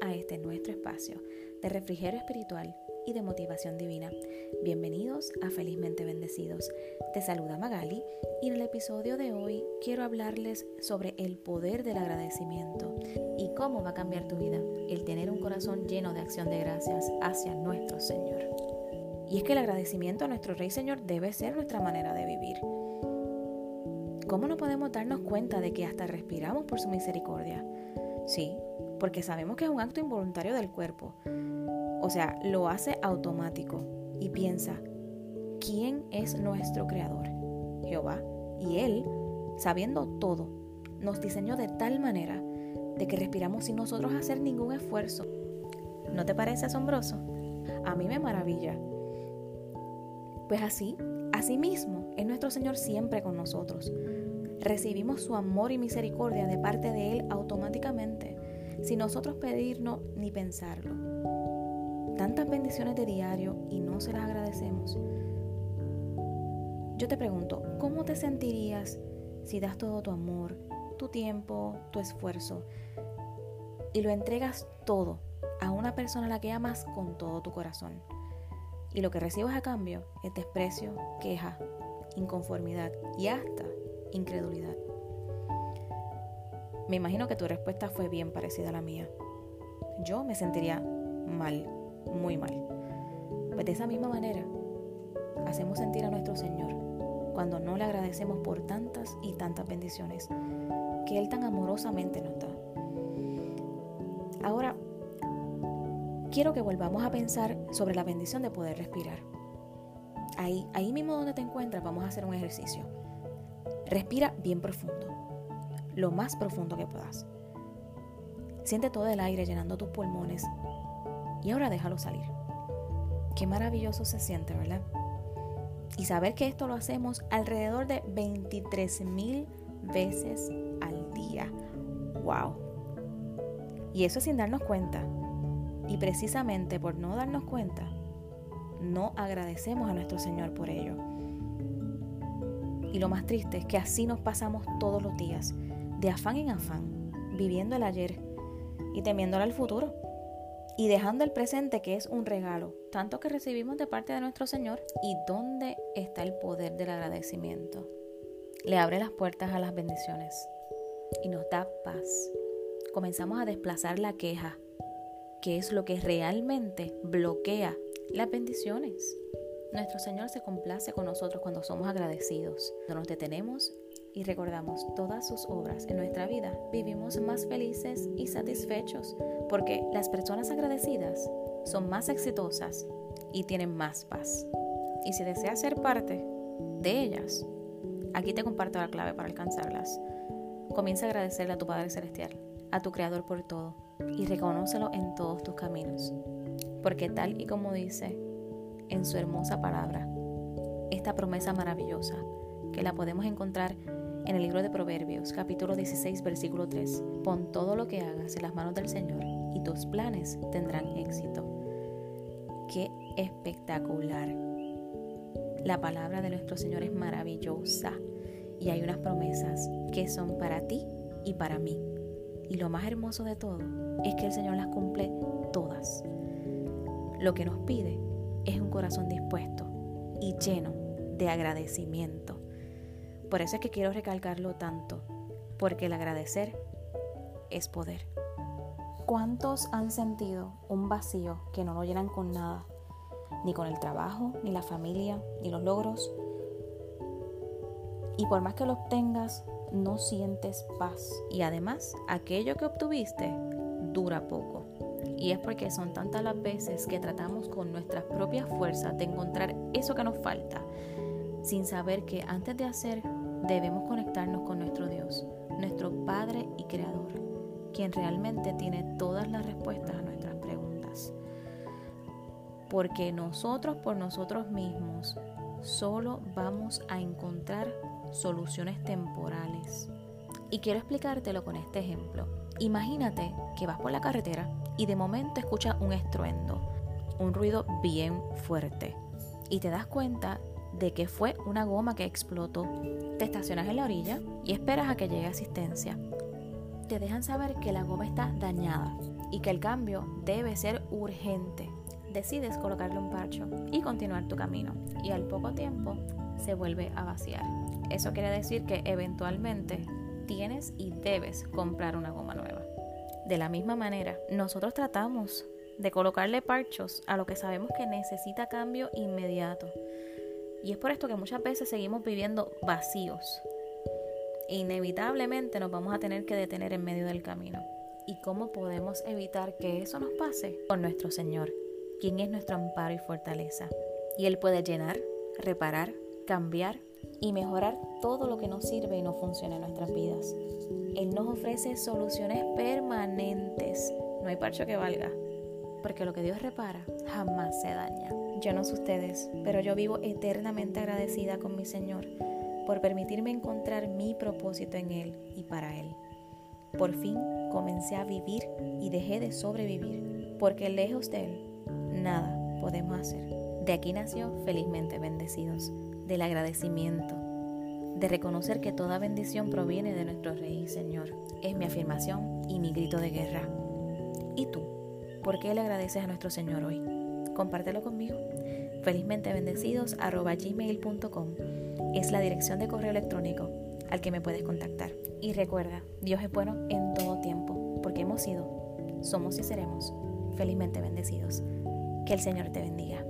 A este nuestro espacio de refrigerio espiritual y de motivación divina. Bienvenidos a Felizmente Bendecidos. Te saluda Magali y en el episodio de hoy quiero hablarles sobre el poder del agradecimiento y cómo va a cambiar tu vida el tener un corazón lleno de acción de gracias hacia nuestro Señor. Y es que el agradecimiento a nuestro Rey Señor debe ser nuestra manera de vivir. ¿Cómo no podemos darnos cuenta de que hasta respiramos por su misericordia? Sí, porque sabemos que es un acto involuntario del cuerpo. O sea, lo hace automático y piensa, ¿quién es nuestro creador? Jehová. Y Él, sabiendo todo, nos diseñó de tal manera de que respiramos sin nosotros hacer ningún esfuerzo. ¿No te parece asombroso? A mí me maravilla. Pues así, así mismo es nuestro Señor siempre con nosotros. Recibimos su amor y misericordia de parte de Él automáticamente, sin nosotros pedirnos ni pensarlo. Tantas bendiciones de diario y no se las agradecemos. Yo te pregunto, ¿cómo te sentirías si das todo tu amor, tu tiempo, tu esfuerzo y lo entregas todo a una persona a la que amas con todo tu corazón? Y lo que recibes a cambio es desprecio, queja, inconformidad y hasta incredulidad. Me imagino que tu respuesta fue bien parecida a la mía. Yo me sentiría mal, muy mal. Pues de esa misma manera hacemos sentir a nuestro Señor cuando no le agradecemos por tantas y tantas bendiciones que Él tan amorosamente nos da. Ahora, quiero que volvamos a pensar sobre la bendición de poder respirar. Ahí, ahí mismo donde te encuentras, vamos a hacer un ejercicio. Respira bien profundo, lo más profundo que puedas. Siente todo el aire llenando tus pulmones y ahora déjalo salir. Qué maravilloso se siente, ¿verdad? Y saber que esto lo hacemos alrededor de 23 mil veces al día. ¡Wow! Y eso sin darnos cuenta. Y precisamente por no darnos cuenta, no agradecemos a nuestro Señor por ello. Y lo más triste es que así nos pasamos todos los días, de afán en afán, viviendo el ayer y temiéndole al futuro. Y dejando el presente que es un regalo, tanto que recibimos de parte de nuestro Señor. ¿Y dónde está el poder del agradecimiento? Le abre las puertas a las bendiciones y nos da paz. Comenzamos a desplazar la queja, que es lo que realmente bloquea las bendiciones. Nuestro Señor se complace con nosotros cuando somos agradecidos. Cuando nos detenemos y recordamos todas sus obras en nuestra vida, vivimos más felices y satisfechos porque las personas agradecidas son más exitosas y tienen más paz. Y si deseas ser parte de ellas, aquí te comparto la clave para alcanzarlas. Comienza a agradecerle a tu Padre Celestial, a tu Creador por todo y reconócelo en todos tus caminos. Porque tal y como dice en su hermosa palabra esta promesa maravillosa que la podemos encontrar en el libro de Proverbios, capítulo 16, versículo 3. Pon todo lo que hagas en las manos del Señor y tus planes tendrán éxito. Qué espectacular. La palabra de nuestro Señor es maravillosa y hay unas promesas que son para ti y para mí. Y lo más hermoso de todo es que el Señor las cumple todas. Lo que nos pide es un corazón dispuesto y lleno de agradecimiento. Por eso es que quiero recalcarlo tanto, porque el agradecer es poder. ¿Cuántos han sentido un vacío que no lo llenan con nada? Ni con el trabajo, ni la familia, ni los logros. Y por más que lo obtengas, no sientes paz. Y además, aquello que obtuviste dura poco. Y es porque son tantas las veces que tratamos con nuestras propias fuerzas de encontrar eso que nos falta, sin saber que antes de hacer debemos conectarnos con nuestro Dios, nuestro Padre y Creador, quien realmente tiene todas las respuestas a nuestras preguntas. Porque nosotros por nosotros mismos solo vamos a encontrar soluciones temporales. Y quiero explicártelo con este ejemplo. Imagínate que vas por la carretera y de momento escuchas un estruendo, un ruido bien fuerte y te das cuenta de que fue una goma que explotó. Te estacionas en la orilla y esperas a que llegue asistencia. Te dejan saber que la goma está dañada y que el cambio debe ser urgente. Decides colocarle un parcho y continuar tu camino y al poco tiempo se vuelve a vaciar. Eso quiere decir que eventualmente tienes y debes comprar una goma nueva. De la misma manera, nosotros tratamos de colocarle parchos a lo que sabemos que necesita cambio inmediato. Y es por esto que muchas veces seguimos viviendo vacíos. inevitablemente nos vamos a tener que detener en medio del camino. ¿Y cómo podemos evitar que eso nos pase? Con nuestro Señor, quien es nuestro amparo y fortaleza. Y Él puede llenar, reparar, cambiar y mejorar todo lo que nos sirve y no funciona en nuestras vidas. Él nos ofrece soluciones permanentes. No hay parcho que valga, porque lo que Dios repara jamás se daña. Yo no sé ustedes, pero yo vivo eternamente agradecida con mi Señor por permitirme encontrar mi propósito en Él y para Él. Por fin comencé a vivir y dejé de sobrevivir, porque lejos de Él nada podemos hacer. De aquí nació felizmente bendecidos del agradecimiento, de reconocer que toda bendición proviene de nuestro Rey y Señor. Es mi afirmación y mi grito de guerra. ¿Y tú? ¿Por qué le agradeces a nuestro Señor hoy? Compártelo conmigo. Felizmente bendecidos gmail.com es la dirección de correo electrónico al que me puedes contactar. Y recuerda, Dios es bueno en todo tiempo, porque hemos sido, somos y seremos felizmente bendecidos. Que el Señor te bendiga.